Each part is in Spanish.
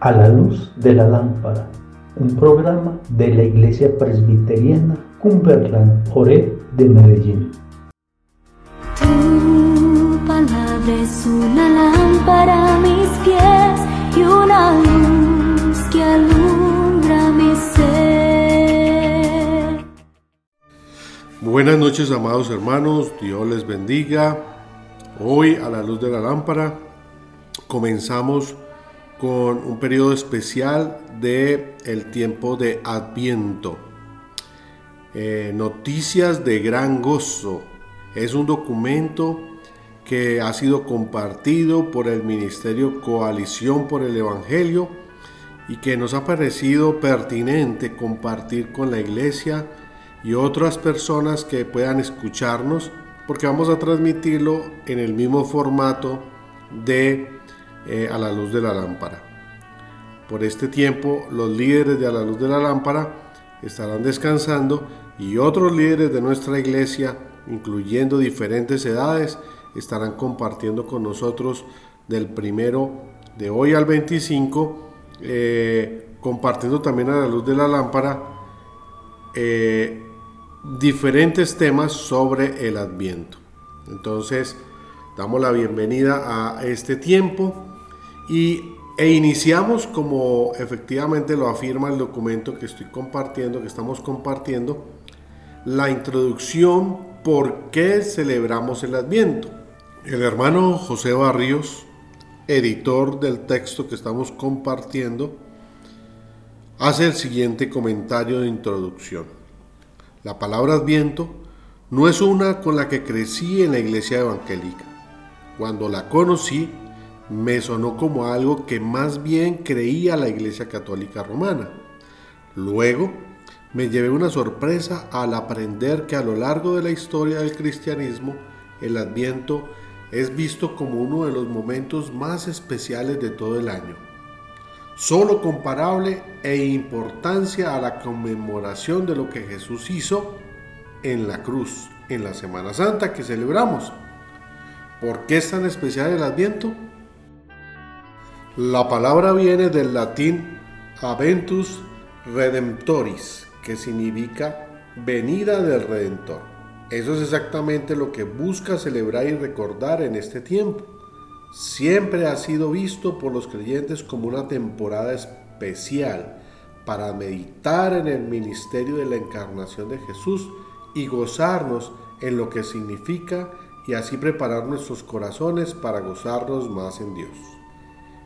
A la luz de la lámpara, un programa de la Iglesia Presbiteriana Cumberland Ore de Medellín. Tu palabra es una lámpara a mis pies y una luz que alumbra mi ser. Buenas noches amados hermanos, Dios les bendiga. Hoy a la luz de la lámpara comenzamos con un periodo especial de el tiempo de Adviento. Eh, noticias de gran gozo. Es un documento que ha sido compartido por el Ministerio Coalición por el Evangelio y que nos ha parecido pertinente compartir con la iglesia y otras personas que puedan escucharnos porque vamos a transmitirlo en el mismo formato de eh, a la luz de la lámpara. Por este tiempo, los líderes de a la luz de la lámpara estarán descansando y otros líderes de nuestra iglesia, incluyendo diferentes edades, estarán compartiendo con nosotros del primero de hoy al 25, eh, compartiendo también a la luz de la lámpara eh, diferentes temas sobre el adviento. Entonces, damos la bienvenida a este tiempo y, e iniciamos como efectivamente lo afirma el documento que estoy compartiendo, que estamos compartiendo, la introducción por qué celebramos el Adviento. El hermano José Barrios, editor del texto que estamos compartiendo, hace el siguiente comentario de introducción. La palabra Adviento no es una con la que crecí en la iglesia evangélica. Cuando la conocí, me sonó como algo que más bien creía la Iglesia Católica Romana. Luego, me llevé una sorpresa al aprender que a lo largo de la historia del cristianismo, el Adviento es visto como uno de los momentos más especiales de todo el año, solo comparable e importancia a la conmemoración de lo que Jesús hizo en la cruz, en la Semana Santa que celebramos. ¿Por qué es tan especial el Adviento? La palabra viene del latín Aventus Redemptoris, que significa venida del Redentor. Eso es exactamente lo que busca celebrar y recordar en este tiempo. Siempre ha sido visto por los creyentes como una temporada especial para meditar en el ministerio de la encarnación de Jesús y gozarnos en lo que significa y así preparar nuestros corazones para gozarnos más en Dios.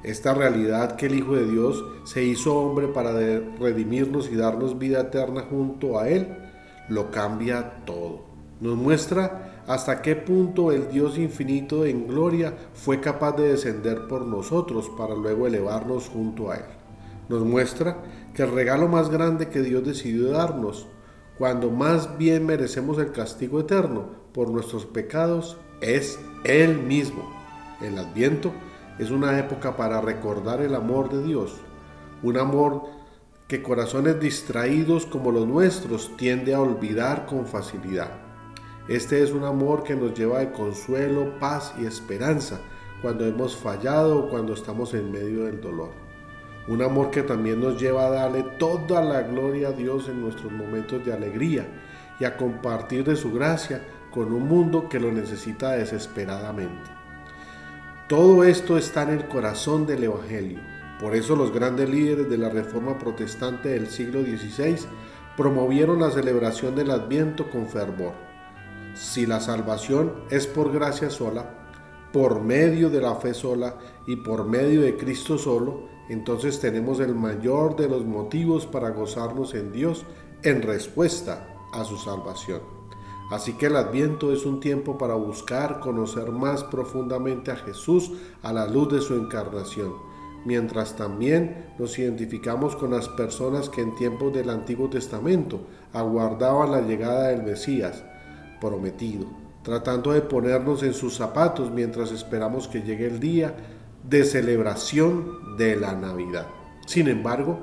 Esta realidad que el Hijo de Dios se hizo hombre para redimirnos y darnos vida eterna junto a Él, lo cambia todo. Nos muestra hasta qué punto el Dios infinito en gloria fue capaz de descender por nosotros para luego elevarnos junto a Él. Nos muestra que el regalo más grande que Dios decidió darnos, cuando más bien merecemos el castigo eterno por nuestros pecados, es Él mismo. El adviento es una época para recordar el amor de Dios, un amor que corazones distraídos como los nuestros tiende a olvidar con facilidad. Este es un amor que nos lleva de consuelo, paz y esperanza cuando hemos fallado o cuando estamos en medio del dolor. Un amor que también nos lleva a darle toda la gloria a Dios en nuestros momentos de alegría y a compartir de su gracia con un mundo que lo necesita desesperadamente. Todo esto está en el corazón del Evangelio. Por eso los grandes líderes de la Reforma Protestante del siglo XVI promovieron la celebración del Adviento con fervor. Si la salvación es por gracia sola, por medio de la fe sola y por medio de Cristo solo, entonces tenemos el mayor de los motivos para gozarnos en Dios en respuesta a su salvación. Así que el adviento es un tiempo para buscar conocer más profundamente a Jesús a la luz de su encarnación, mientras también nos identificamos con las personas que en tiempos del Antiguo Testamento aguardaban la llegada del Mesías prometido, tratando de ponernos en sus zapatos mientras esperamos que llegue el día de celebración de la Navidad. Sin embargo,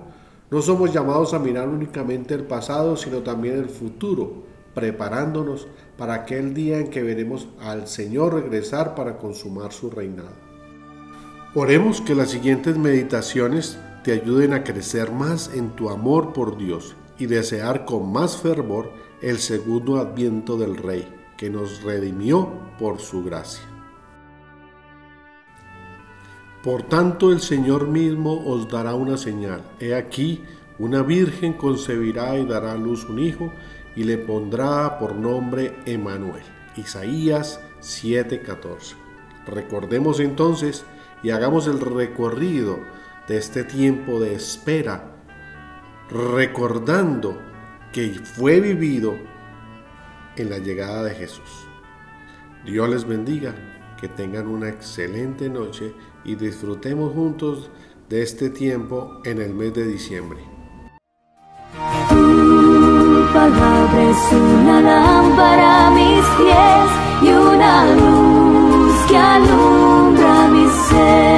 no somos llamados a mirar únicamente el pasado, sino también el futuro preparándonos para aquel día en que veremos al Señor regresar para consumar su reinado. Oremos que las siguientes meditaciones te ayuden a crecer más en tu amor por Dios y desear con más fervor el segundo adviento del Rey, que nos redimió por su gracia. Por tanto el Señor mismo os dará una señal. He aquí, una virgen concebirá y dará a luz un hijo y le pondrá por nombre Emanuel. Isaías 7:14. Recordemos entonces y hagamos el recorrido de este tiempo de espera, recordando que fue vivido en la llegada de Jesús. Dios les bendiga, que tengan una excelente noche y disfrutemos juntos de este tiempo en el mes de diciembre. Palabra es una lámpara a mis pies y una luz que alumbra mi ser.